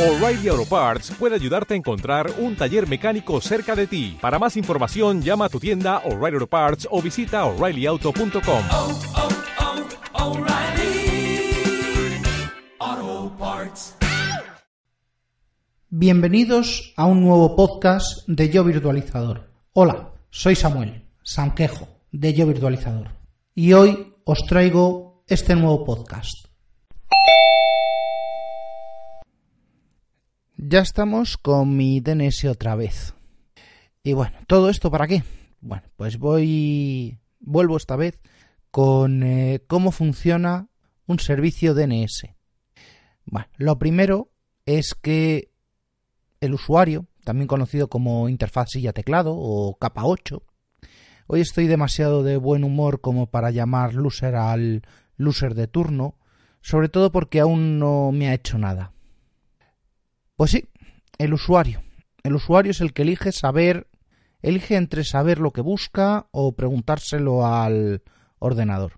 O'Reilly Auto Parts puede ayudarte a encontrar un taller mecánico cerca de ti. Para más información, llama a tu tienda O'Reilly Auto Parts o visita oreillyauto.com. oh, oh, Parts. Bienvenidos a un nuevo podcast de Yo Virtualizador. Hola, soy Samuel Sanquejo de Yo Virtualizador y hoy os traigo este nuevo podcast. Ya estamos con mi DNS otra vez. Y bueno, ¿todo esto para qué? Bueno, pues voy. Vuelvo esta vez con eh, cómo funciona un servicio DNS. Bueno, lo primero es que el usuario, también conocido como interfaz silla teclado o capa 8, hoy estoy demasiado de buen humor como para llamar loser al loser de turno, sobre todo porque aún no me ha hecho nada. Pues sí, el usuario. El usuario es el que elige saber, elige entre saber lo que busca o preguntárselo al ordenador.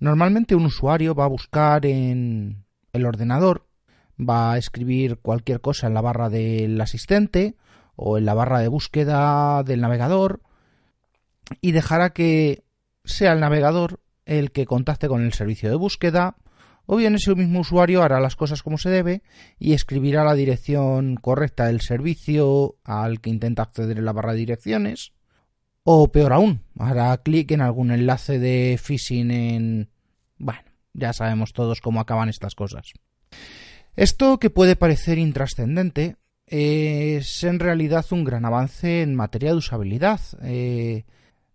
Normalmente un usuario va a buscar en el ordenador, va a escribir cualquier cosa en la barra del asistente o en la barra de búsqueda del navegador y dejará que sea el navegador el que contacte con el servicio de búsqueda o bien ese mismo usuario hará las cosas como se debe y escribirá la dirección correcta del servicio al que intenta acceder en la barra de direcciones, o peor aún, hará clic en algún enlace de phishing en... Bueno, ya sabemos todos cómo acaban estas cosas. Esto que puede parecer intrascendente es en realidad un gran avance en materia de usabilidad eh,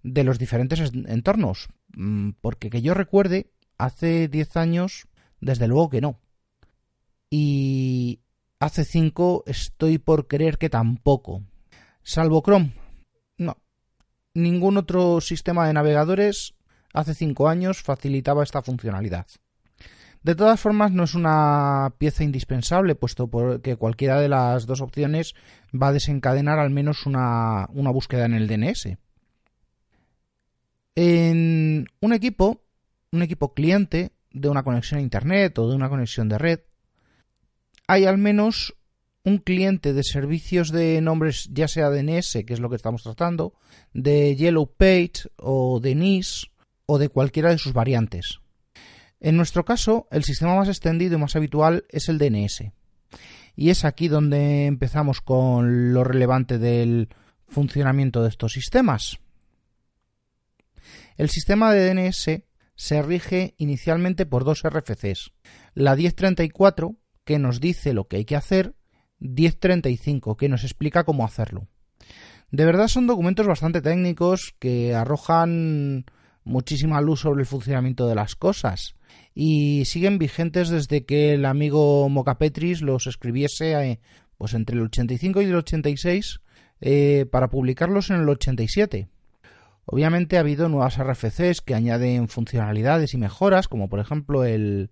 de los diferentes entornos, mm, porque que yo recuerde, hace 10 años desde luego que no. Y hace 5 estoy por creer que tampoco. Salvo Chrome. No. Ningún otro sistema de navegadores hace 5 años facilitaba esta funcionalidad. De todas formas, no es una pieza indispensable, puesto que cualquiera de las dos opciones va a desencadenar al menos una, una búsqueda en el DNS. En un equipo, un equipo cliente, de una conexión a Internet o de una conexión de red, hay al menos un cliente de servicios de nombres, ya sea DNS, que es lo que estamos tratando, de Yellow Page o de NIS o de cualquiera de sus variantes. En nuestro caso, el sistema más extendido y más habitual es el DNS. Y es aquí donde empezamos con lo relevante del funcionamiento de estos sistemas. El sistema de DNS se rige inicialmente por dos RFCs. La 1034, que nos dice lo que hay que hacer, 1035, que nos explica cómo hacerlo. De verdad son documentos bastante técnicos que arrojan muchísima luz sobre el funcionamiento de las cosas y siguen vigentes desde que el amigo Mocapetris los escribiese eh, pues entre el 85 y el 86 eh, para publicarlos en el 87. Obviamente ha habido nuevas RFCs que añaden funcionalidades y mejoras, como por ejemplo el,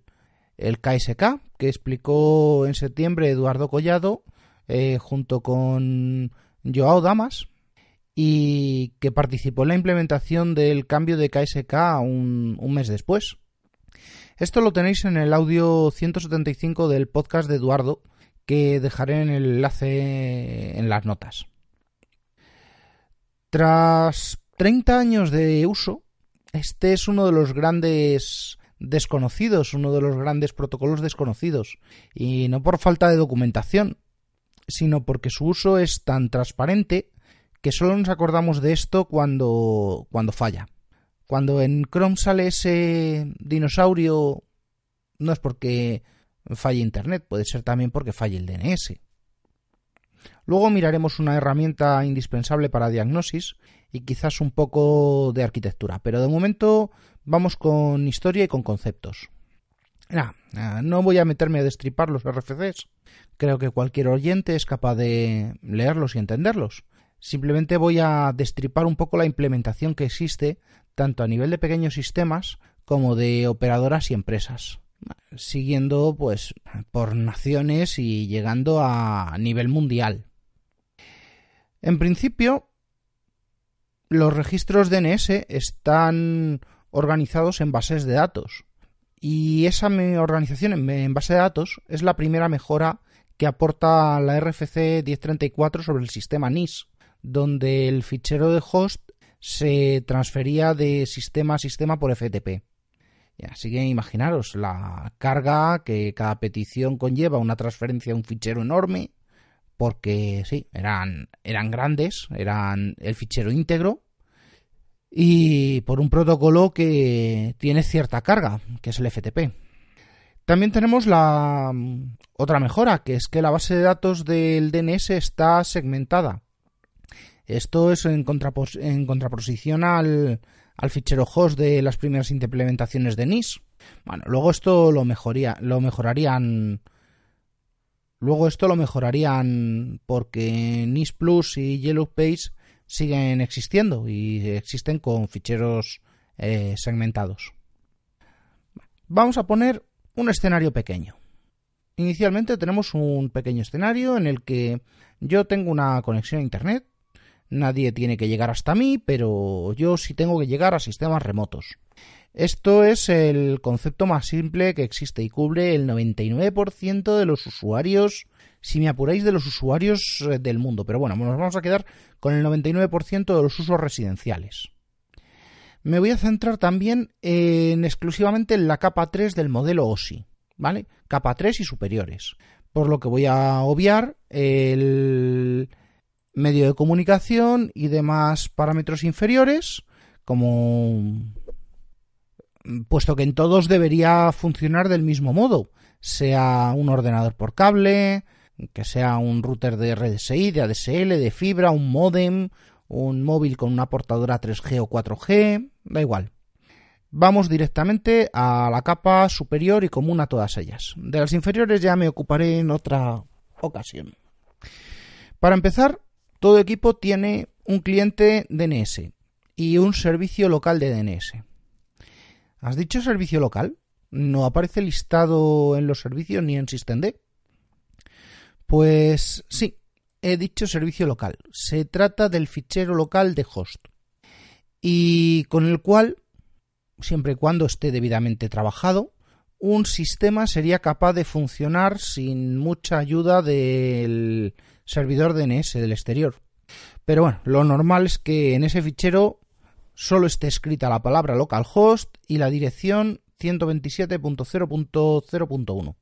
KSK, que explicó en septiembre Eduardo Collado, eh, junto con Joao Damas, y que participó en la implementación del cambio de KSK un, un mes después. Esto lo tenéis en el audio 175 del podcast de Eduardo, que dejaré en el enlace en las notas. Tras 30 años de uso, este es uno de los grandes desconocidos, uno de los grandes protocolos desconocidos, y no por falta de documentación, sino porque su uso es tan transparente que solo nos acordamos de esto cuando, cuando falla. Cuando en Chrome sale ese dinosaurio, no es porque falle Internet, puede ser también porque falle el DNS. Luego miraremos una herramienta indispensable para diagnosis y quizás un poco de arquitectura, pero de momento vamos con historia y con conceptos. no voy a meterme a destripar los RFCs, creo que cualquier oyente es capaz de leerlos y entenderlos. Simplemente voy a destripar un poco la implementación que existe tanto a nivel de pequeños sistemas como de operadoras y empresas, siguiendo pues por naciones y llegando a nivel mundial. En principio, los registros DNS están organizados en bases de datos. Y esa organización en base de datos es la primera mejora que aporta la RFC 1034 sobre el sistema NIS, donde el fichero de host se transfería de sistema a sistema por FTP. Así que imaginaros la carga que cada petición conlleva una transferencia de un fichero enorme, porque sí, eran, eran grandes, eran el fichero íntegro, y por un protocolo que tiene cierta carga, que es el FTP. También tenemos la mm, otra mejora, que es que la base de datos del DNS está segmentada. Esto es en, en contraposición al, al, fichero host de las primeras implementaciones de NIS. Bueno, luego esto lo, mejoría, lo mejorarían. Luego esto lo mejorarían porque NIS Plus y Yellow Page siguen existiendo y existen con ficheros eh, segmentados. Vamos a poner un escenario pequeño. Inicialmente tenemos un pequeño escenario en el que yo tengo una conexión a Internet. Nadie tiene que llegar hasta mí, pero yo sí tengo que llegar a sistemas remotos. Esto es el concepto más simple que existe y cubre el 99% de los usuarios, si me apuráis, de los usuarios eh, del mundo. Pero bueno, nos vamos a quedar con el 99% de los usos residenciales. Me voy a centrar también en exclusivamente en la capa 3 del modelo OSI, ¿vale? Capa 3 y superiores. Por lo que voy a obviar el medio de comunicación y demás parámetros inferiores, como puesto que en todos debería funcionar del mismo modo, sea un ordenador por cable, que sea un router de RDSI, de ADSL, de fibra, un modem, un móvil con una portadora 3G o 4G, da igual. Vamos directamente a la capa superior y común a todas ellas. De las inferiores ya me ocuparé en otra ocasión. Para empezar, todo equipo tiene un cliente DNS y un servicio local de DNS. ¿Has dicho servicio local? ¿No aparece listado en los servicios ni en SystemD? Pues sí, he dicho servicio local. Se trata del fichero local de host y con el cual, siempre y cuando esté debidamente trabajado, un sistema sería capaz de funcionar sin mucha ayuda del servidor DNS del exterior. Pero bueno, lo normal es que en ese fichero solo esté escrita la palabra localhost y la dirección 127.0.0.1.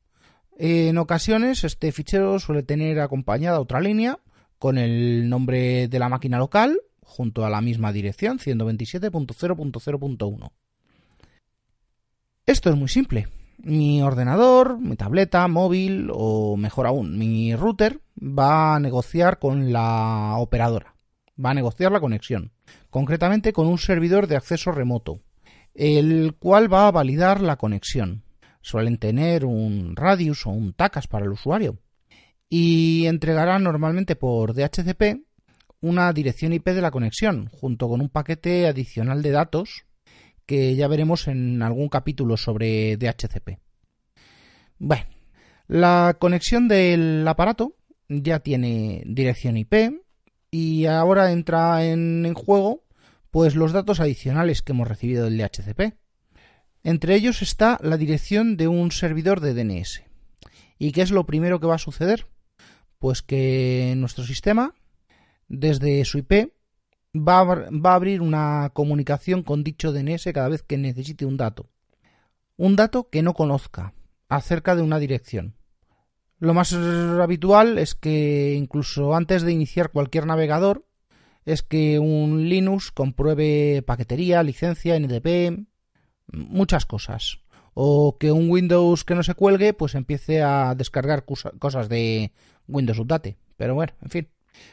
En ocasiones este fichero suele tener acompañada otra línea con el nombre de la máquina local junto a la misma dirección 127.0.0.1. Esto es muy simple. Mi ordenador, mi tableta, móvil o mejor aún, mi router va a negociar con la operadora. Va a negociar la conexión. Concretamente con un servidor de acceso remoto, el cual va a validar la conexión suelen tener un radius o un TACAS para el usuario y entregará normalmente por DHCP una dirección IP de la conexión junto con un paquete adicional de datos que ya veremos en algún capítulo sobre DHCP. Bueno, la conexión del aparato ya tiene dirección IP y ahora entra en, juego pues los datos adicionales que hemos recibido del DHCP. Entre ellos está la dirección de un servidor de DNS. ¿Y qué es lo primero que va a suceder? Pues que nuestro sistema, desde su IP, va a, abrir una comunicación con dicho DNS cada vez que necesite un dato. Un dato que no conozca acerca de una dirección. Lo más habitual es que incluso antes de iniciar cualquier navegador, es que un Linux compruebe paquetería, licencia, NDP, muchas cosas. O que un Windows que no se cuelgue, pues empiece a descargar cosas de Windows Update. Pero bueno, en fin.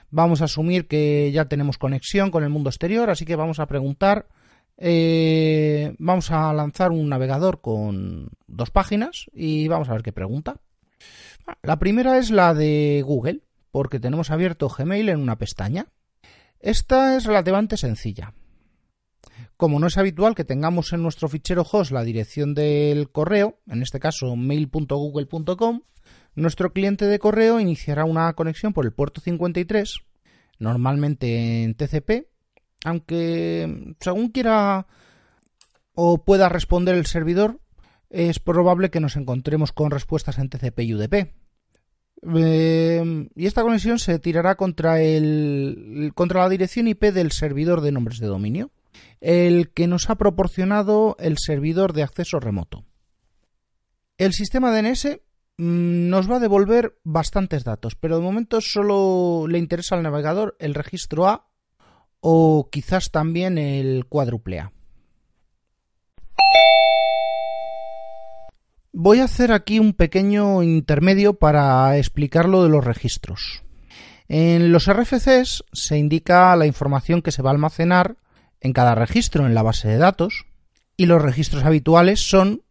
Vamos a asumir que ya tenemos conexión con el mundo exterior, así que vamos a preguntar. Eh, vamos a lanzar un navegador con dos páginas y vamos a ver qué pregunta. La primera es la de Google, porque tenemos abierto Gmail en una pestaña. Esta es relativamente sencilla. Como no es habitual que tengamos en nuestro fichero host la dirección del correo, en este caso mail.google.com, nuestro cliente de correo iniciará una conexión por el puerto 53, normalmente en TCP, aunque según quiera o pueda responder el servidor, es probable que nos encontremos con respuestas en TCP y UDP. Eh, y esta conexión se tirará contra, el, contra la dirección IP del servidor de nombres de dominio, el que nos ha proporcionado el servidor de acceso remoto. El sistema DNS mm, nos va a devolver bastantes datos, pero de momento solo le interesa al navegador el registro A o quizás también el cuádruple A. Voy a hacer aquí un pequeño intermedio para explicar lo de los registros. En los RFCs se indica la información que se va a almacenar en cada registro en la base de datos y los registros habituales son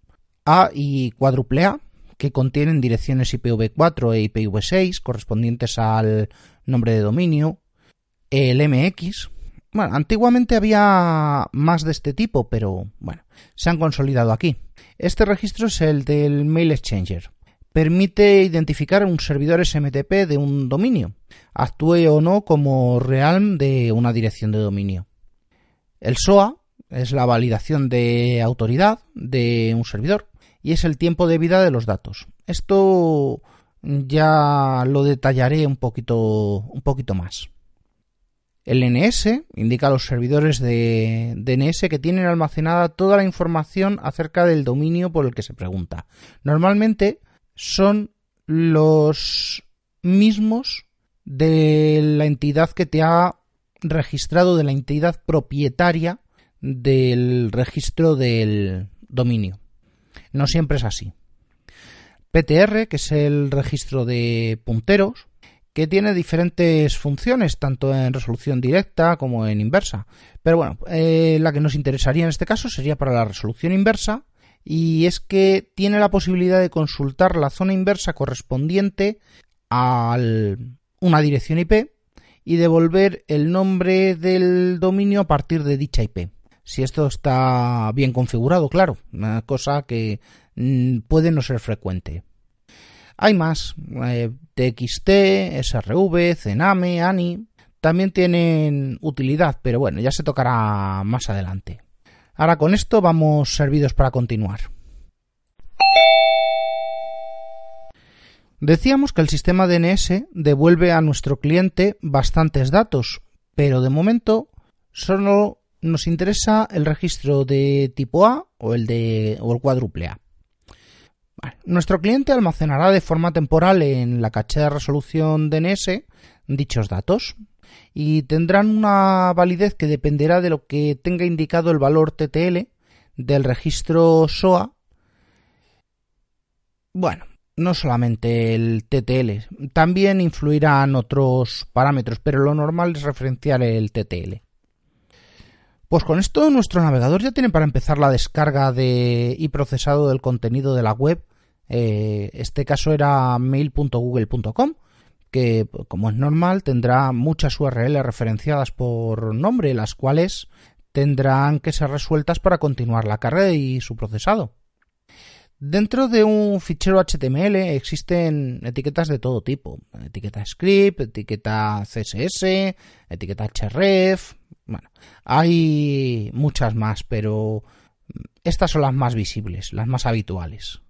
A y A, que contienen direcciones IPv4 e IPv6 correspondientes al nombre de dominio, el MX. Bueno, antiguamente había más de este tipo, pero bueno, se han consolidado aquí. Este registro es el del Mail Exchanger. Permite identificar un servidor SMTP de un dominio, actúe o no como realm de una dirección de dominio. El SOA es la validación de autoridad de un servidor y es el tiempo de vida de los datos. Esto ya lo detallaré un poquito, un poquito más. El NS indica los servidores de DNS que tienen almacenada toda la información acerca del dominio por el que se pregunta. Normalmente son los mismos de la entidad que te ha registrado, de la entidad propietaria del registro del dominio. No siempre es así. PTR, que es el registro de punteros, que tiene diferentes funciones, tanto en resolución directa como en inversa. Pero bueno, eh, la que nos interesaría en este caso sería para la resolución inversa, y es que tiene la posibilidad de consultar la zona inversa correspondiente a una dirección IP y devolver el nombre del dominio a partir de dicha IP. Si esto está bien configurado, claro, una cosa que mm, puede no ser frecuente. Hay más, eh, TXT, SRV, Cename, ANI, también tienen utilidad, pero bueno, ya se tocará más adelante. Ahora con esto vamos servidos para continuar. Decíamos que el sistema DNS devuelve a nuestro cliente bastantes datos, pero de momento solo nos interesa el registro de tipo A o el de o el cuádruple A. Nuestro cliente almacenará de forma temporal en la caché de resolución DNS dichos datos y tendrán una validez que dependerá de lo que tenga indicado el valor TTL del registro SOA. Bueno, no solamente el TTL, también influirán otros parámetros, pero lo normal es referenciar el TTL. Pues con esto nuestro navegador ya tiene para empezar la descarga de, y procesado del contenido de la web. Eh, este caso era mail.google.com, que como es normal tendrá muchas URL referenciadas por nombre, las cuales tendrán que ser resueltas para continuar la carga y su procesado. Dentro de un fichero HTML existen etiquetas de todo tipo. Etiqueta script, etiqueta CSS, etiqueta href. Bueno, hay muchas más, pero estas son las más visibles, las más habituales.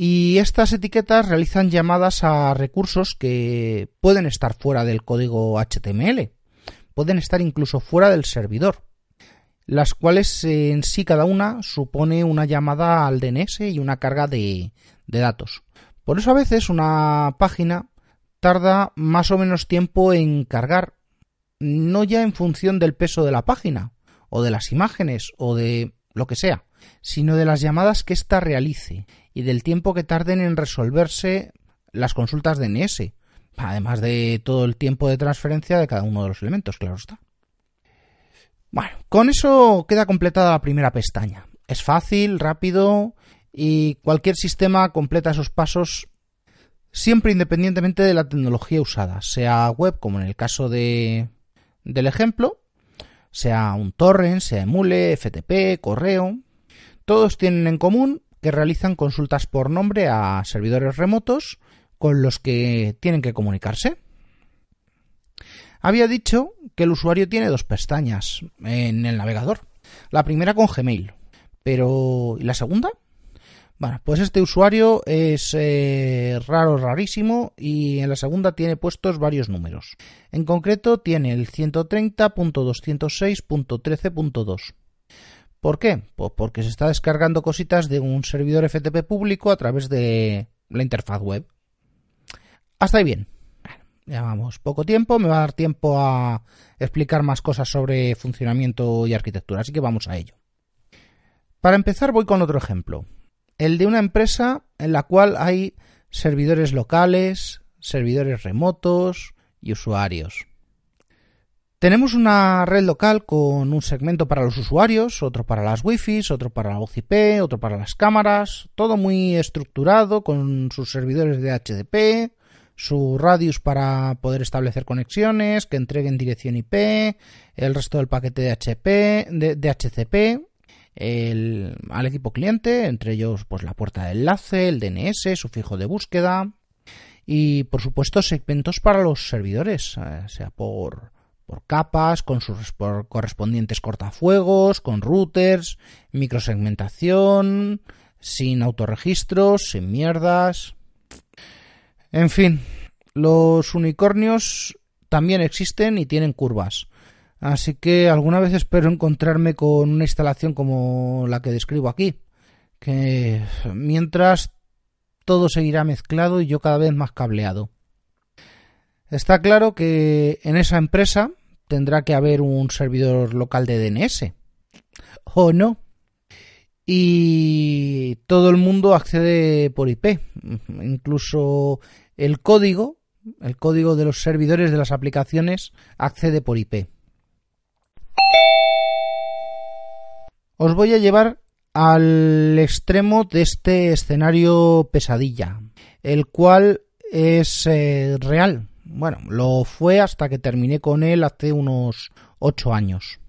Y estas etiquetas realizan llamadas a recursos que pueden estar fuera del código HTML, pueden estar incluso fuera del servidor. Las cuales eh, en sí cada una supone una llamada al DNS y una carga de, datos. Por eso a veces una página tarda más o menos tiempo en cargar, no ya en función del peso de la página, o de las imágenes, o de lo que sea, sino de las llamadas que ésta realice y del tiempo que tarden en resolverse las consultas DNS, además de todo el tiempo de transferencia de cada uno de los elementos, claro está. Bueno, con eso queda completada la primera pestaña. Es fácil, rápido y cualquier sistema completa esos pasos siempre independientemente de la tecnología usada, sea web como en el caso de, del ejemplo, sea un torrent, sea emule, FTP, correo, todos tienen en común que realizan consultas por nombre a servidores remotos con los que tienen que comunicarse. Había dicho que el usuario tiene dos pestañas en el navegador. La primera con Gmail. Pero ¿y la segunda? Bueno, pues este usuario es eh, raro, rarísimo y en la segunda tiene puestos varios números. En concreto tiene el 130.206.13.2. ¿Por qué? Pues porque se está descargando cositas de un servidor FTP público a través de la interfaz web. Hasta ahí bien. Llevamos poco tiempo, me va a dar tiempo a explicar más cosas sobre funcionamiento y arquitectura, así que vamos a ello. Para empezar voy con otro ejemplo el de una empresa en la cual hay servidores locales, servidores remotos y usuarios. Tenemos una red local con un segmento para los usuarios, otro para las wifi, otro para la voz otro para las cámaras, todo muy estructurado con sus servidores de HDP, su radius para poder establecer conexiones, que entreguen dirección IP, el resto del paquete de, HP, de HCP al equipo cliente, entre ellos pues la puerta de enlace, el DNS, su fijo de búsqueda y por supuesto segmentos para los servidores, eh, sea por, por capas, con sus correspondientes cortafuegos, con routers, microsegmentación, sin autorregistros, sin mierdas. En fin, los unicornios también existen y tienen curvas. Así que alguna vez espero encontrarme con una instalación como la que describo aquí, que mientras todo seguirá mezclado y yo cada vez más cableado. Está claro que en esa empresa tendrá que haber un servidor local de DNS. ¿O no? Y todo el mundo accede por IP. Incluso el código, el código de los servidores de las aplicaciones accede por IP. Os voy a llevar al extremo de este escenario pesadilla, el cual es eh, real. Bueno, lo fue hasta que terminé con él hace unos ocho años.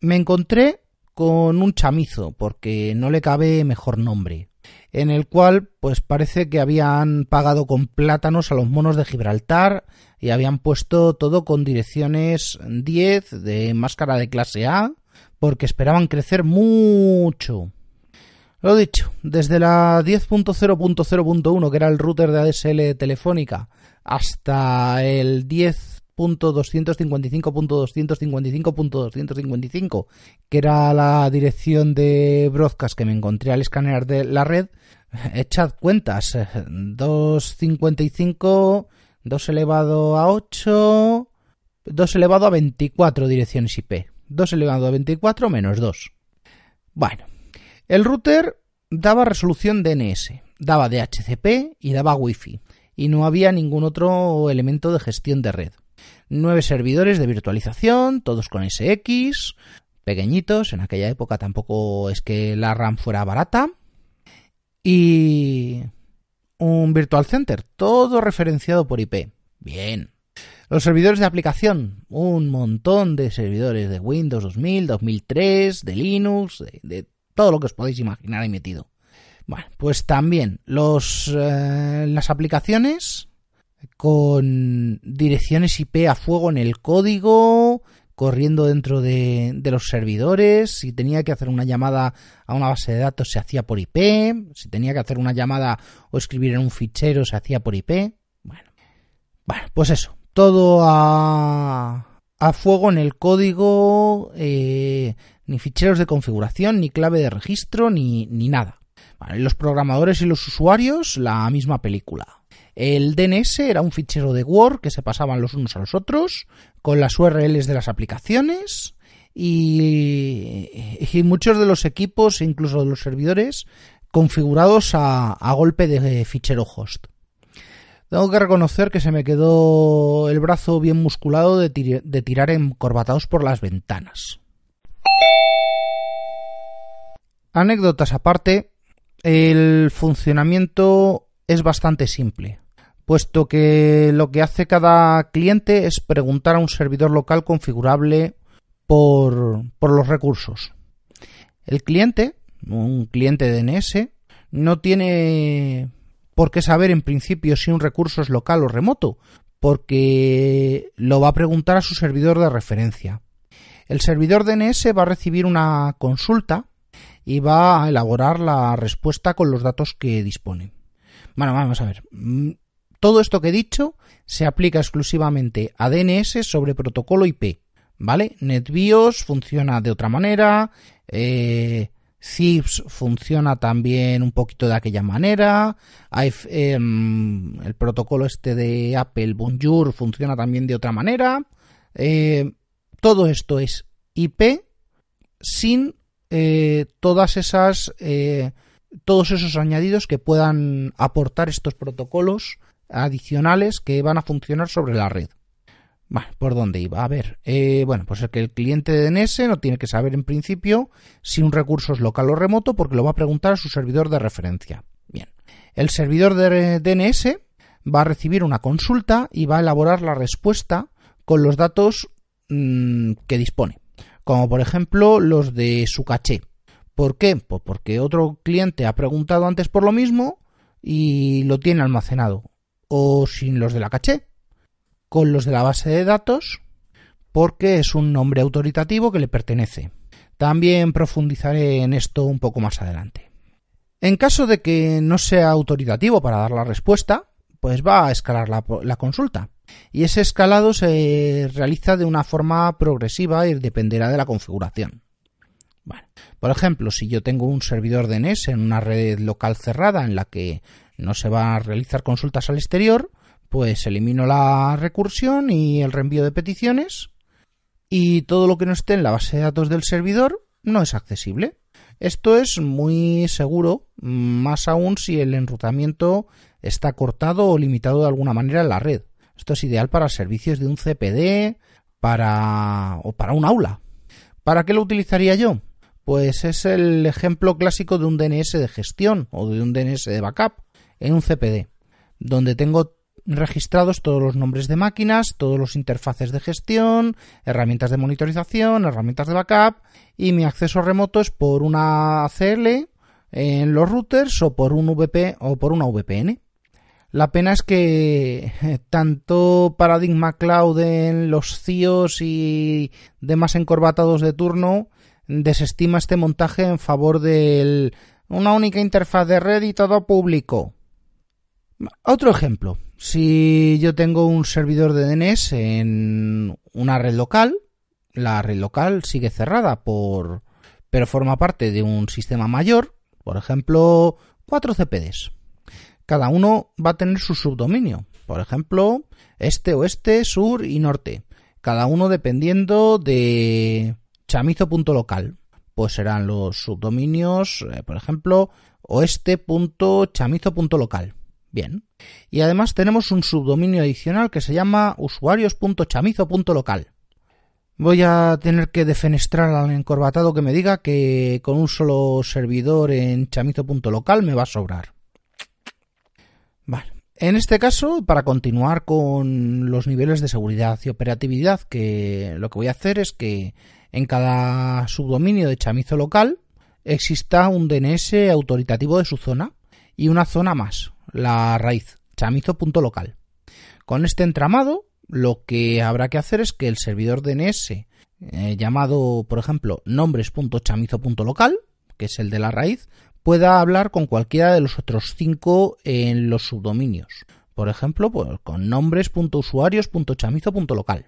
Me encontré con un chamizo, porque no le cabe mejor nombre, en el cual pues parece que habían pagado con plátanos a los monos de Gibraltar y habían puesto todo con direcciones 10 de máscara de clase A, porque esperaban crecer mucho. Lo dicho, desde la 10.0.0.1, que era el router de ADSL telefónica, hasta el 10.255.255.255, que era la dirección de broadcast que me encontré al escanear de la red, echad cuentas, 255, 2 elevado a 8, 2 elevado a 24 direcciones IP. 2 elevado a 24 menos 2. Bueno, el router daba resolución DNS, daba DHCP y daba Wi-Fi, y no había ningún otro elemento de gestión de red. Nueve servidores de virtualización, todos con SX, pequeñitos, en aquella época tampoco es que la RAM fuera barata, y un Virtual Center, todo referenciado por IP. Bien, los servidores de aplicación, un montón de servidores de Windows 2000, 2003, de Linux, de, todo lo que os podéis imaginar ahí metido. Bueno, pues también los, eh, las aplicaciones con direcciones IP a fuego en el código, corriendo dentro de, los servidores, si tenía que hacer una llamada a una base de datos se hacía por IP, si tenía que hacer una llamada o escribir en un fichero se hacía por IP. Bueno, bueno pues eso, todo a, a fuego en el código, eh, ni ficheros de configuración, ni clave de registro, ni, ni nada. Los programadores y los usuarios, la misma película. El DNS era un fichero de Word que se pasaban los unos a los otros, con las URLs de las aplicaciones y, y muchos de los equipos, incluso de los servidores, configurados a, golpe de fichero host. Tengo que reconocer que se me quedó el brazo bien musculado de, tirar encorbatados por las ventanas. Anécdotas aparte, el funcionamiento es bastante simple, puesto que lo que hace cada cliente es preguntar a un servidor local configurable por, por los recursos. El cliente, un cliente DNS, no tiene por qué saber en principio si un recurso es local o remoto, porque lo va a preguntar a su servidor de referencia. El servidor DNS va a recibir una consulta y va a elaborar la respuesta con los datos que dispone. Bueno, vamos a ver. Mm, todo esto que he dicho se aplica exclusivamente a DNS sobre protocolo IP, ¿vale? NetBIOS funciona de otra manera, eh, Zips funciona también un poquito de aquella manera, em, el protocolo este de Apple Bonjour funciona también de otra manera, eh, todo esto es IP sin eh, todas esas todos esos añadidos que puedan aportar estos protocolos adicionales que van a funcionar sobre la red. Bueno, ¿por dónde iba? A ver, eh, bueno, pues es que el cliente de DNS no tiene que saber en principio si un recurso es local o remoto porque lo va a preguntar a su servidor de referencia. Bien, el servidor de DNS va a recibir una consulta y va a elaborar la respuesta con los datos mm, que dispone, como por ejemplo los de su caché. ¿Por qué? Pues porque otro cliente ha preguntado antes por lo mismo y lo tiene almacenado o sin los de la caché, con los de la base de datos, porque es un nombre autoritativo que le pertenece. También profundizaré en esto un poco más adelante. En caso de que no sea autoritativo para dar la respuesta, pues va a escalar la, consulta. Y ese escalado se realiza de una forma progresiva y dependerá de la configuración. por ejemplo, si yo tengo un servidor DNS en una red local cerrada en la que no se va a realizar consultas al exterior, pues elimino la recursión y el reenvío de peticiones y todo lo que no esté en la base de datos del servidor no es accesible. Esto es muy seguro, más aún si el enrutamiento está cortado o limitado de alguna manera en la red. Esto es ideal para servicios de un CPD, para o para un aula. ¿Para qué lo utilizaría yo? Pues es el ejemplo clásico de un DNS de gestión o de un DNS de backup en un CPD, donde tengo registrados todos los nombres de máquinas, todos los interfaces de gestión, herramientas de monitorización, herramientas de backup y mi acceso remoto es por una ACL en los routers o por un VP o por una VPN. La pena es que tanto Paradigma Cloud en los CIOs y demás encorbatados de turno desestima este montaje en favor de una única interfaz de red y todo público. Otro ejemplo, si yo tengo un servidor de DNS en una red local, la red local sigue cerrada por pero forma parte de un sistema mayor, por ejemplo, cuatro CPDs. Cada uno va a tener su subdominio, por ejemplo, este, oeste, sur y norte, cada uno dependiendo de chamizo.local. Pues serán los subdominios, eh, por ejemplo, oeste.chamizo.local Bien. Y además tenemos un subdominio adicional que se llama usuarios.chamizo.local. Voy a tener que defenestrar al encorbatado que me diga que con un solo servidor en chamizo.local me va a sobrar. Vale. En este caso, para continuar con los niveles de seguridad y operatividad, lo que voy a hacer es que en cada subdominio de chamizo local exista un DNS autoritativo de su zona y una zona más, la raíz chamizo.local. Con este entramado, lo que habrá que hacer es que el servidor DNS eh, llamado, por ejemplo, nombres.chamizo.local, que es el de la raíz, pueda hablar con cualquiera de los otros cinco en los subdominios. Por ejemplo, pues, con nombres.usuarios.chamizo.local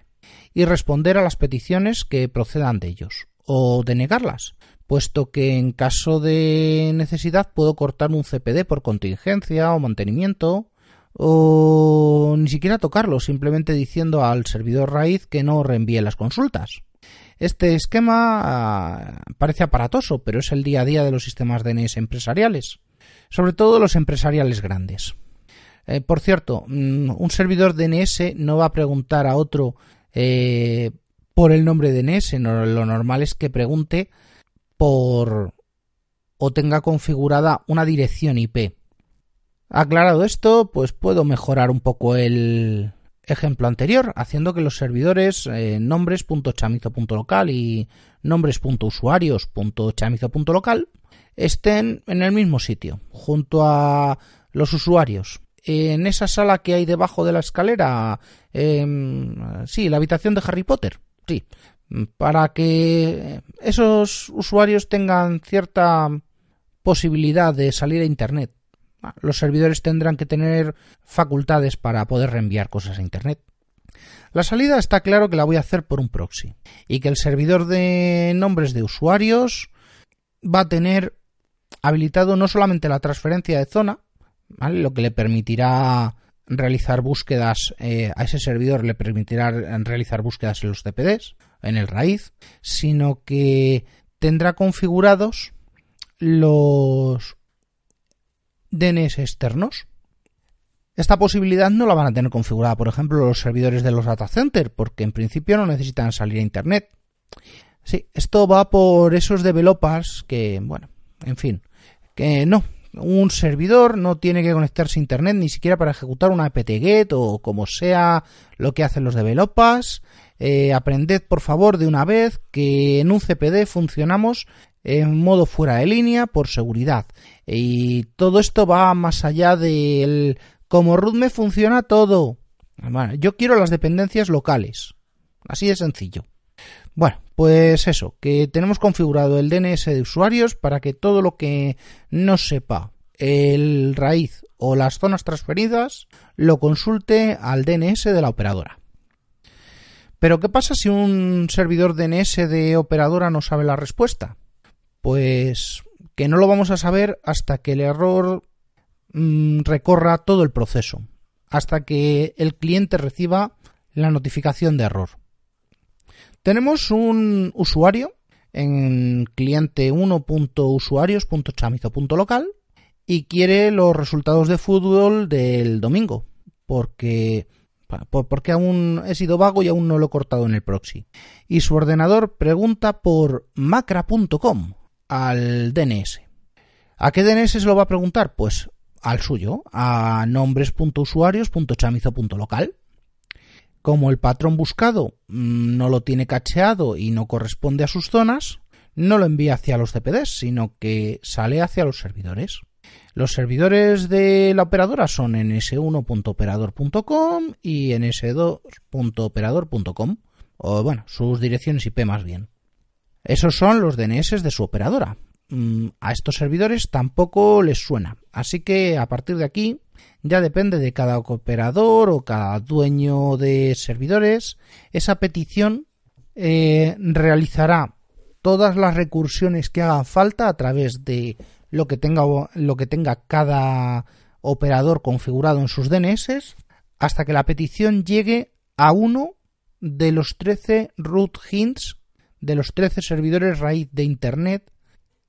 y responder a las peticiones que procedan de ellos o denegarlas, puesto que en caso de necesidad puedo cortar un CPD por contingencia o mantenimiento o ni siquiera tocarlo, simplemente diciendo al servidor raíz que no reenvíe las consultas. Este esquema ah, parece aparatoso, pero es el día a día de los sistemas DNS empresariales, sobre todo los empresariales grandes. Eh, por cierto, mm, un servidor DNS no va a preguntar a otro eh, por el nombre DNS, lo normal es que pregunte por o tenga configurada una dirección IP. Aclarado esto, pues puedo mejorar un poco el ejemplo anterior, haciendo que los servidores eh, nombres.chamizo.local y nombres.usuarios.chamizo.local estén en el mismo sitio, junto a los usuarios. En esa sala que hay debajo de la escalera, em, sí, la habitación de Harry Potter, sí, para que esos usuarios tengan cierta posibilidad de salir a Internet. Los servidores tendrán que tener facultades para poder reenviar cosas a Internet. La salida está claro que la voy a hacer por un proxy y que el servidor de nombres de usuarios va a tener habilitado no solamente la transferencia de zona, lo que le permitirá realizar búsquedas eh, a ese servidor, le permitirá realizar búsquedas en los CPDs, en el raíz, sino que tendrá configurados los DNS externos. Esta posibilidad no la van a tener configurada, por ejemplo, los servidores de los data centers, porque en principio no necesitan salir a Internet. Sí, esto va por esos developers que, bueno, en fin, que no, un servidor no tiene que conectarse a internet ni siquiera para ejecutar una apt-get o como sea lo que hacen los developers. Eh, aprended por favor de una vez que en un CPD funcionamos en modo fuera de línea por seguridad. Y todo esto va más allá del como root me funciona todo. Yo quiero las dependencias locales. Así de sencillo. Bueno, pues eso, que tenemos configurado el DNS de usuarios para que todo lo que no sepa el raíz o las zonas transferidas lo consulte al DNS de la operadora. Pero ¿qué pasa si un servidor DNS de operadora no sabe la respuesta? Pues que no lo vamos a saber hasta que el error mm, recorra todo el proceso, hasta que el cliente reciba la notificación de error. Tenemos un usuario en cliente 1.usuarios.chamizo.local y quiere los resultados de fútbol del domingo, porque porque aún he sido vago y aún no lo he cortado en el proxy. Y su ordenador pregunta por macra.com al DNS. ¿A qué DNS se lo va a preguntar? Pues al suyo, a nombres.usuarios.chamizo.local. Como el patrón buscado mm, no lo tiene cacheado y no corresponde a sus zonas, no lo envía hacia los CPDs, sino que sale hacia los servidores. Los servidores de la operadora son ns1.operador.com y ns2.operador.com, o bueno, sus direcciones IP más bien. Esos son los DNS de su operadora. Mm, a estos servidores tampoco les suena, así que a partir de aquí ya depende de cada operador o cada dueño de servidores. Esa petición eh, realizará todas las recursiones que hagan falta a través de lo que tenga, lo que tenga cada operador configurado en sus DNS hasta que la petición llegue a uno de los 13 root hints de los 13 servidores raíz de Internet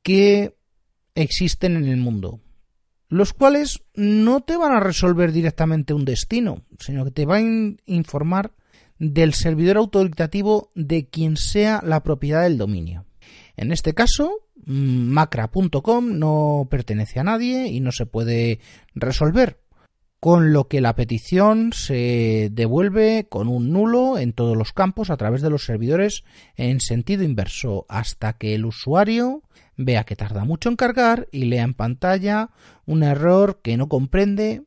que existen en el mundo los cuales no te van a resolver directamente un destino, sino que te van a informar del servidor autoritativo de quien sea la propiedad del dominio. En este caso, macra.com no pertenece a nadie y no se puede resolver, con lo que la petición se devuelve con un nulo en todos los campos a través de los servidores en sentido inverso hasta que el usuario vea que tarda mucho en cargar y lea en pantalla un error que no comprende,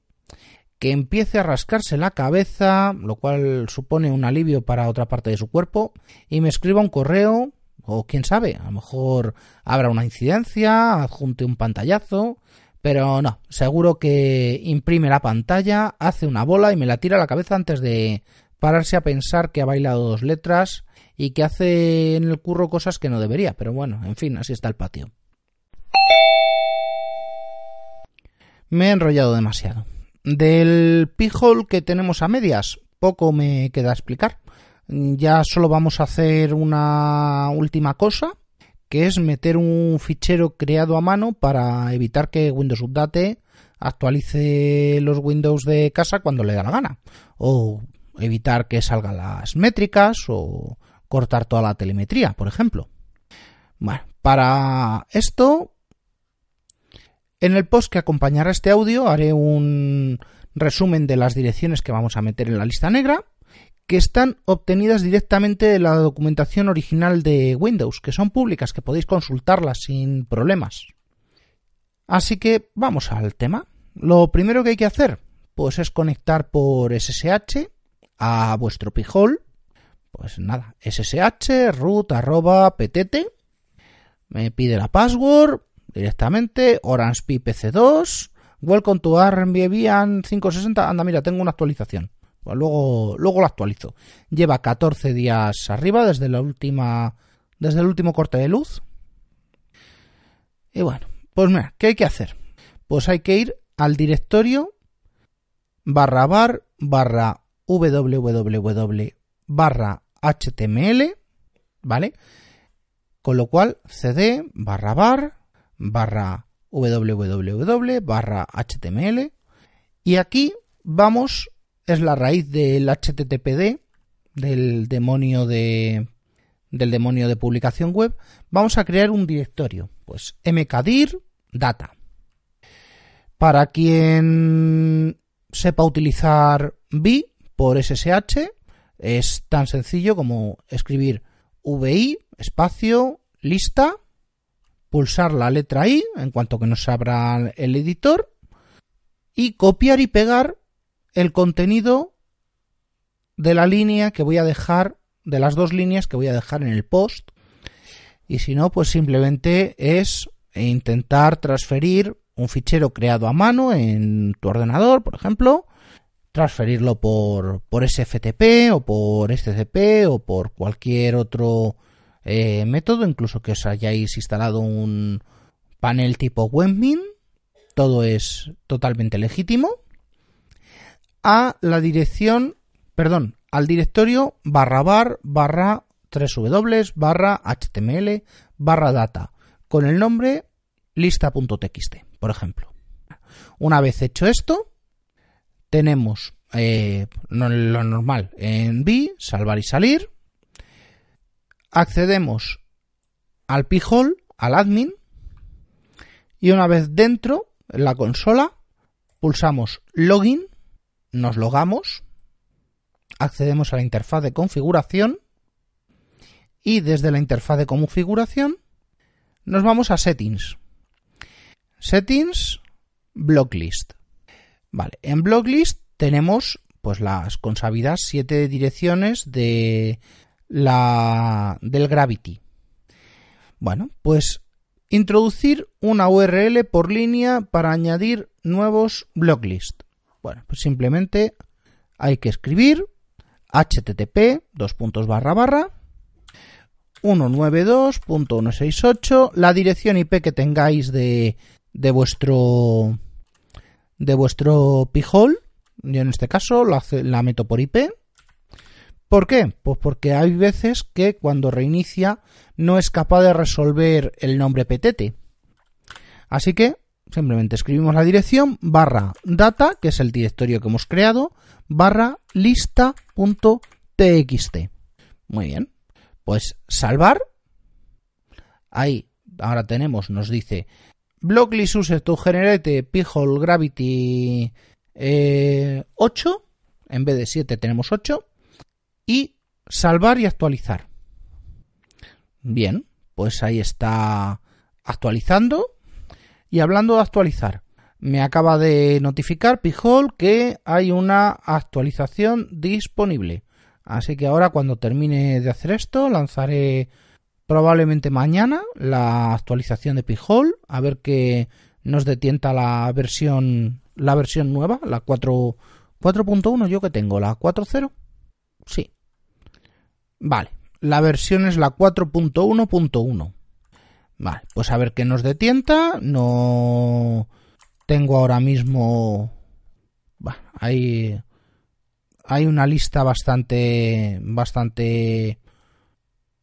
que empiece a rascarse la cabeza, lo cual supone un alivio para otra parte de su cuerpo, y me escriba un correo, o quién sabe, a lo mejor habrá una incidencia, adjunte un pantallazo, pero no, seguro que imprime la pantalla, hace una bola y me la tira a la cabeza antes de pararse a pensar que ha bailado dos letras y que hace en el curro cosas que no debería. Pero bueno, en fin, así está el patio. Me he enrollado demasiado. Del pijol que tenemos a medias, poco me queda explicar. Ya solo vamos a hacer una última cosa, que es meter un fichero creado a mano para evitar que Windows Update actualice los Windows de casa cuando le da la gana. O evitar que salgan las métricas o cortar toda la telemetría, por ejemplo. Bueno, para esto, en el post que acompañará este audio haré un resumen de las direcciones que vamos a meter en la lista negra, que están obtenidas directamente de la documentación original de Windows, que son públicas, que podéis consultarlas sin problemas. Así que vamos al tema. Lo primero que hay que hacer, pues es conectar por SSH a vuestro pijol Pues nada, ssh root arroba ptt. Me pide la password directamente. Orange PPC2. Welcome to Airbnb 560. Anda, mira, tengo una actualización. Luego, luego lo actualizo. Lleva 14 días arriba desde la última. Desde el último corte de luz. Y bueno, pues mira, ¿qué hay que hacer? Pues hay que ir al directorio barra bar barra www barra html, ¿vale? Con lo cual cd barra bar barra www barra html y aquí vamos, es la raíz del httpd del demonio de del demonio de publicación web, vamos a crear un directorio, pues mkdir data. Para quien sepa utilizar vi por SSH, es tan sencillo como escribir VI, espacio, lista, pulsar la letra I en cuanto que nos abra el editor y copiar y pegar el contenido de la línea que voy a dejar, de las dos líneas que voy a dejar en el post. Y si no, pues simplemente es intentar transferir un fichero creado a mano en tu ordenador, por ejemplo, transferirlo por, por SFTP o por SCP o por cualquier otro eh, método, incluso que os hayáis instalado un panel tipo WebMin, todo es totalmente legítimo, a la dirección, perdón, al directorio barra bar barra 3w barra html barra data con el nombre lista.txt, por ejemplo. Una vez hecho esto, tenemos eh, lo normal en B, salvar y salir. Accedemos al pijol, al admin. Y una vez dentro, en la consola, pulsamos login, nos logamos, accedemos a la interfaz de configuración y desde la interfaz de configuración nos vamos a settings. Settings, blocklist. Vale, en Blocklist tenemos pues las consabidas siete direcciones de la del Gravity. Bueno, pues introducir una URL por línea para añadir nuevos blocklist. Bueno, pues simplemente hay que escribir http dos puntos barra barra 192.168 la dirección IP que tengáis de, de vuestro de vuestro pijol. Yo en este caso la, la meto por IP. ¿Por qué? Pues porque hay veces que cuando reinicia no es capaz de resolver el nombre PTT. Así que simplemente escribimos la dirección barra data, que es el directorio que hemos creado, barra lista.txt. Muy bien. Pues salvar. Ahí, ahora tenemos, nos dice Blocklist use to generate Gravity 8. Eh, en vez de 7 tenemos 8. Y salvar y actualizar. Bien, pues ahí está actualizando. Y hablando de actualizar, me acaba de notificar Pijol que hay una actualización disponible. Así que ahora cuando termine de hacer esto lanzaré probablemente mañana la actualización de Pijol, a ver que nos detienta la versión la versión nueva, la 4 4.1 yo que tengo, la 4.0. Sí. Vale, la versión es la 4.1.1. Vale, pues a ver qué nos detienta, no tengo ahora mismo hay hay una lista bastante bastante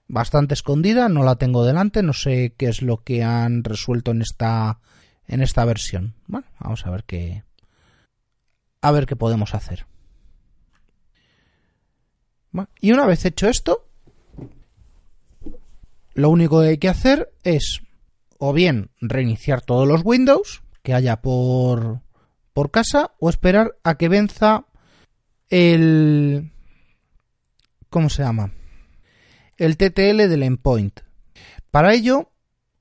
bastante escondida, no la tengo delante, no sé qué es lo que han resuelto en esta en esta versión. Bueno, vamos a ver qué a ver qué podemos hacer. y una vez hecho esto, lo único que hay que hacer es o bien reiniciar todos los Windows que haya por por casa o esperar a que venza el ¿cómo se llama? el TTL del endpoint. Para ello,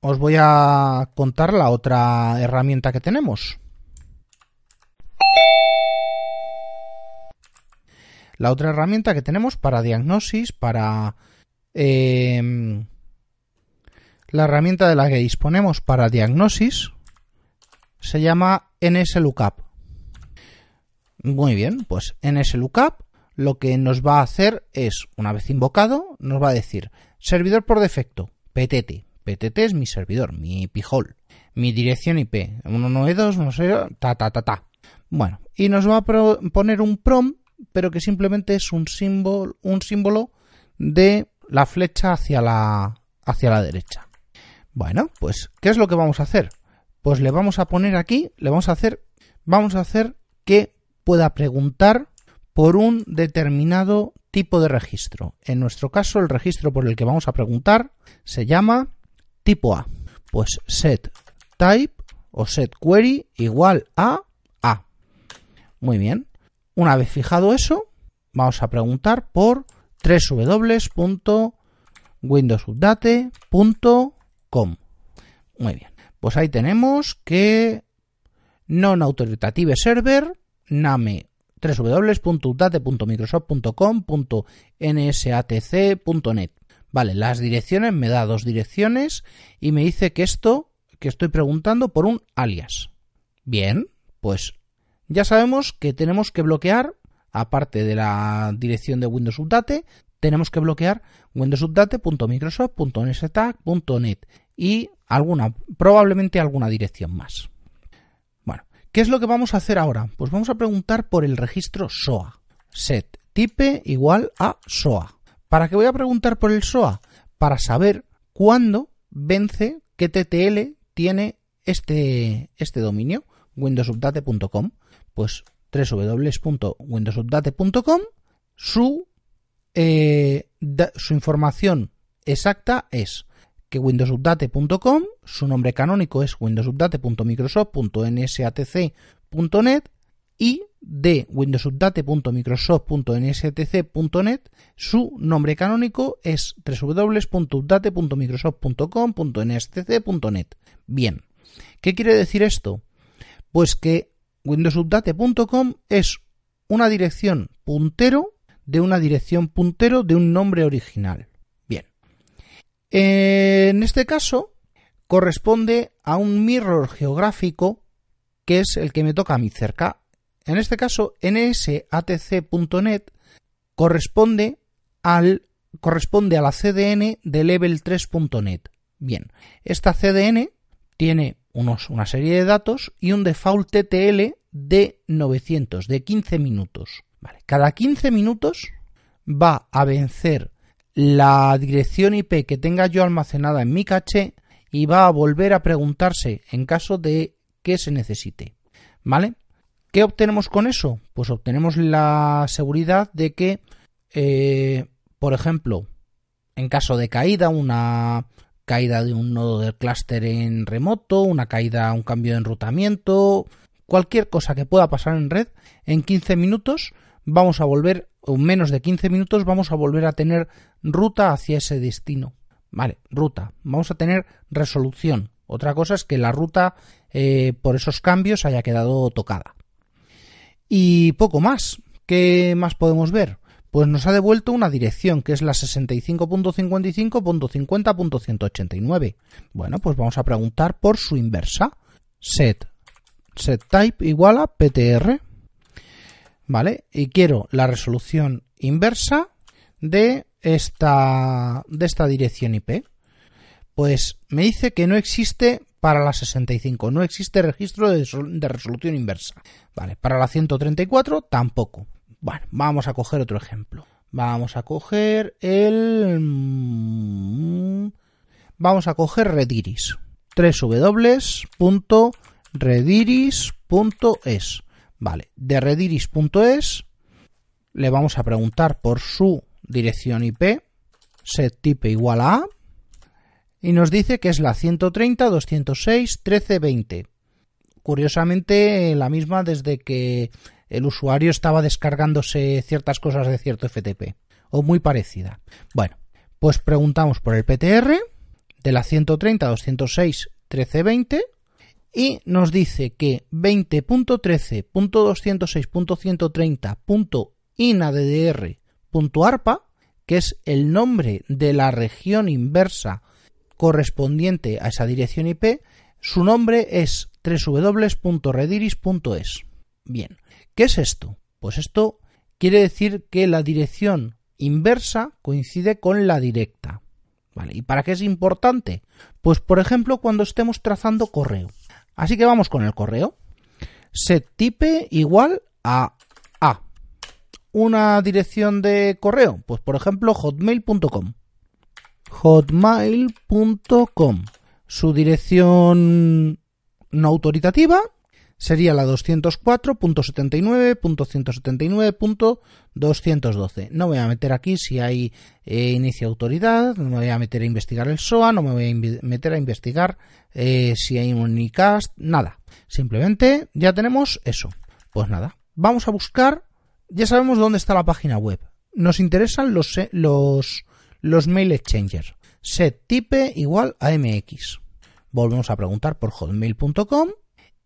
os voy a contar la otra herramienta que tenemos. la otra herramienta que tenemos para diagnosis, para eh, la herramienta de la que disponemos para diagnosis se llama NSLOOKUP. Muy bien, pues NSLOOKUP lo que nos va a hacer es, una vez invocado, nos va a decir servidor por defecto, PTT. PTT es mi servidor, mi pijol, mi dirección IP, 192, no sé, ta ta ta ta. Bueno, y nos va a poner un prom, pero que simplemente es un símbolo, un símbolo de la flecha hacia la, hacia la derecha. Bueno, pues, ¿qué es lo que vamos a hacer? Pues le vamos a poner aquí, le vamos a hacer, vamos a hacer que pueda preguntar por un determinado tipo de registro. En nuestro caso, el registro por el que vamos a preguntar se llama tipo A. Pues set type o set query igual a A. Muy bien. Una vez fijado eso, vamos a preguntar por www.windowsupdate.com. Muy bien. Pues ahí tenemos que non authoritative server name www.udate.microsoft.com.nsatc.net. Vale, las direcciones me da dos direcciones y me dice que esto que estoy preguntando por un alias. Bien, pues ya sabemos que tenemos que bloquear, aparte de la dirección de Windows Update, tenemos que bloquear windowsupdate.microsoft.nsatc.net y alguna, probablemente alguna dirección más. Bueno, ¿qué es lo que vamos a hacer ahora? Pues vamos a preguntar por el registro SOA. Set type igual a SOA. ¿Para qué voy a preguntar por el SOA? Para saber cuándo vence, qué TTL tiene este, este dominio, windowsupdate.com. Pues www.windowsupdate.com, su, eh, su información exacta es que windowsupdate.com, su nombre canónico es windowsupdate.microsoft.nsatc.net y de windowsupdate.microsoft.nsatc.net, su nombre canónico es www.update.microsoft.com.nsatc.net. Bien, ¿qué quiere decir esto? Pues que windowsupdate.com es una dirección puntero de una dirección puntero de un nombre original. En este caso, corresponde a un mirror geográfico que es el que me toca a mí cerca. En este caso, nsatc.net corresponde al corresponde a la CDN de level 3.net. Bien, esta CDN tiene unos, una serie de datos y un default TTL de 900, de 15 minutos. Cada 15 minutos va a vencer la dirección IP que tenga yo almacenada en mi caché y va a volver a preguntarse en caso de que se necesite. ¿Vale? ¿Qué obtenemos con eso? Pues obtenemos la seguridad de que, eh, por ejemplo, en caso de caída, una caída de un nodo del clúster en remoto, una caída, un cambio de enrutamiento, cualquier cosa que pueda pasar en red, en 15 minutos vamos a volver, o menos de 15 minutos, vamos a volver a tener ruta hacia ese destino. Vale, ruta. Vamos a tener resolución. Otra cosa es que la ruta eh, por esos cambios haya quedado tocada. Y poco más. ¿Qué más podemos ver? Pues nos ha devuelto una dirección que es la 65.55.50.189. Bueno, pues vamos a preguntar por su inversa. Set. Set type igual a ptr. ¿Vale? Y quiero la resolución inversa de esta, de esta dirección IP. Pues me dice que no existe para la 65, no existe registro de, resolución inversa. Vale, para la 134 tampoco. Bueno, vamos a coger otro ejemplo. Vamos a coger el... Vamos a coger Rediris. www.rediris.es Vale, de rediris.es le vamos a preguntar por su dirección IP, set type igual a A, y nos dice que es la 130.206.13.20. Curiosamente, la misma desde que el usuario estaba descargándose ciertas cosas de cierto FTP, o muy parecida. Bueno, pues preguntamos por el PTR de la 130.206.13.20 y nos dice que 20.13.206.130.i inaddr.arpa, que es el nombre de la región inversa correspondiente a esa dirección IP, su nombre es www.rediris.es. Bien, ¿qué es esto? Pues esto quiere decir que la dirección inversa coincide con la directa. ¿Vale? ¿Y para qué es importante? Pues por ejemplo cuando estemos trazando correo. Así que vamos con el correo. Settype igual a A. Una dirección de correo, pues por ejemplo hotmail.com. Hotmail.com. Su dirección no autoritativa sería la 204.79.179.212. No voy a meter aquí si hay eh, inicio autoridad, no me voy a meter a investigar el SOA, no me voy a meter a investigar eh, si hay un unicast, nada. Simplemente ya tenemos eso. Pues nada, vamos a buscar, ya sabemos dónde está la página web. Nos interesan los, los, los mail exchangers. Set type igual a mx. Volvemos a preguntar por hotmail.com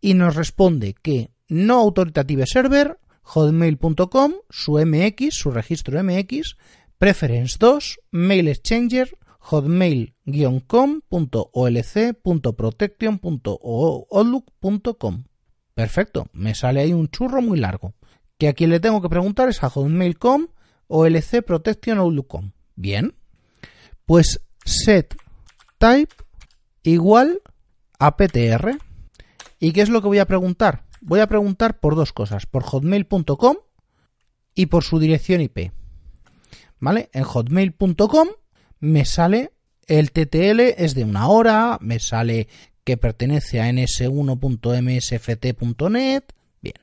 y nos responde que no autoritative server, hotmail.com, su MX, su registro MX, preference 2, mail exchanger, hotmail-com.olc.protection.outlook.com. Perfecto, me sale ahí un churro muy largo. Que a quien le tengo que preguntar es a hotmail.com olc protection outlook.com. Bien, pues set type igual a ptr. ¿Y qué es lo que voy a preguntar? Voy a preguntar por dos cosas, por hotmail.com y por su dirección IP. ¿Vale? En hotmail.com me sale el TTL es de una hora, me sale que pertenece a ns1.msft.net, bien.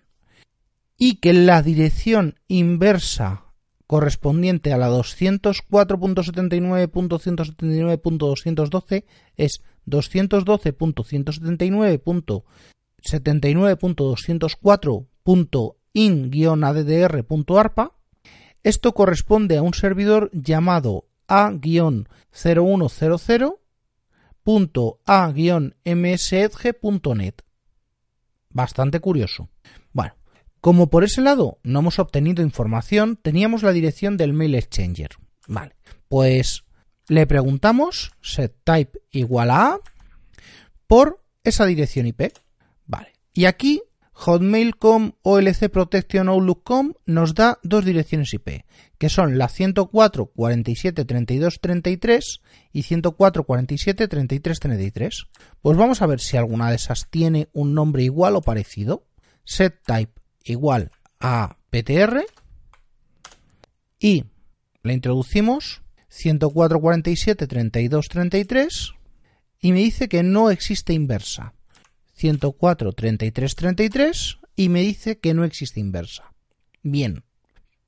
Y que la dirección inversa correspondiente a la 204.79.179.212 es 212.179.204.in-addr.arpa. Esto corresponde a un servidor llamado a-010.a-msedge.net. Bastante curioso. Bueno, como por ese lado no hemos obtenido información, teníamos la dirección del mail exchanger. Vale, pues le preguntamos setType igual a por esa dirección IP. Vale. Y aquí hotmail.com OLC Protection Outlook.com nos da dos direcciones IP, que son la 104 47 32 33 y 104 47 33 33. Pues vamos a ver si alguna de esas tiene un nombre igual o parecido. setType igual a ptr y le introducimos 10447 32 33 y me dice que no existe inversa. 104 33 33 y me dice que no existe inversa. Bien.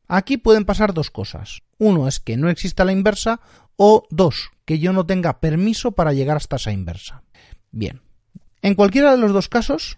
Aquí pueden pasar dos cosas. Uno es que no exista la inversa o dos, que yo no tenga permiso para llegar hasta esa inversa. Bien. En cualquiera de los dos casos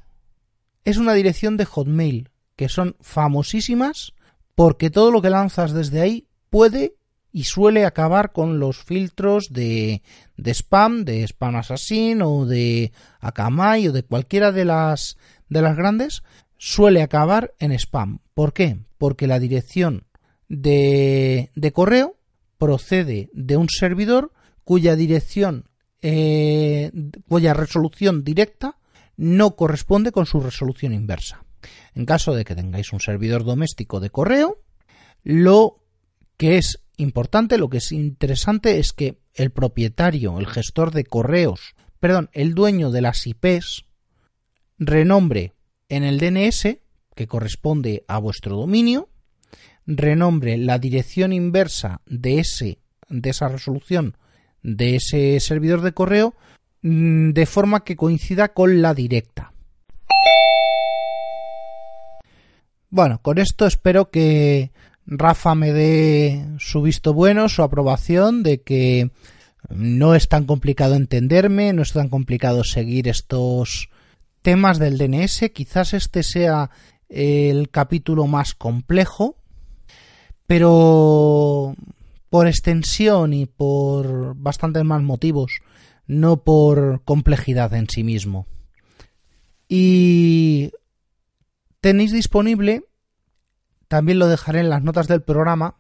es una dirección de Hotmail que son famosísimas porque todo lo que lanzas desde ahí puede y suele acabar con los filtros de, de spam, de Spam Assassin o de Akamai o de cualquiera de las, de las grandes, suele acabar en spam. ¿Por qué? Porque la dirección de, de correo procede de un servidor cuya dirección, eh, cuya resolución directa no corresponde con su resolución inversa. En caso de que tengáis un servidor doméstico de correo, lo que es importante, lo que es interesante es que el propietario, el gestor de correos, perdón, el dueño de las IPs, renombre en el DNS, que corresponde a vuestro dominio, renombre la dirección inversa de ese de esa resolución de ese servidor de correo mm, de forma que coincida con la directa. Bueno, con esto espero que Rafa me dé su visto bueno, su aprobación de que no es tan complicado entenderme, no es tan complicado seguir estos temas del DNS. Quizás este sea el capítulo más complejo, pero por extensión y por bastantes más motivos, no por complejidad en sí mismo. Y tenéis disponible también lo dejaré en las notas del programa,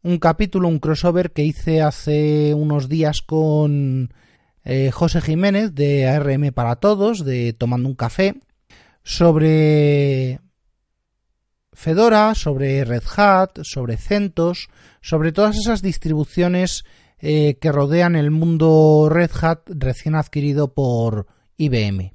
un capítulo, un crossover que hice hace unos días con eh, José Jiménez de ARM para Todos, de Tomando un Café, sobre Fedora, sobre Red Hat, sobre CentOS, sobre todas esas distribuciones eh, que rodean el mundo Red Hat recién adquirido por IBM.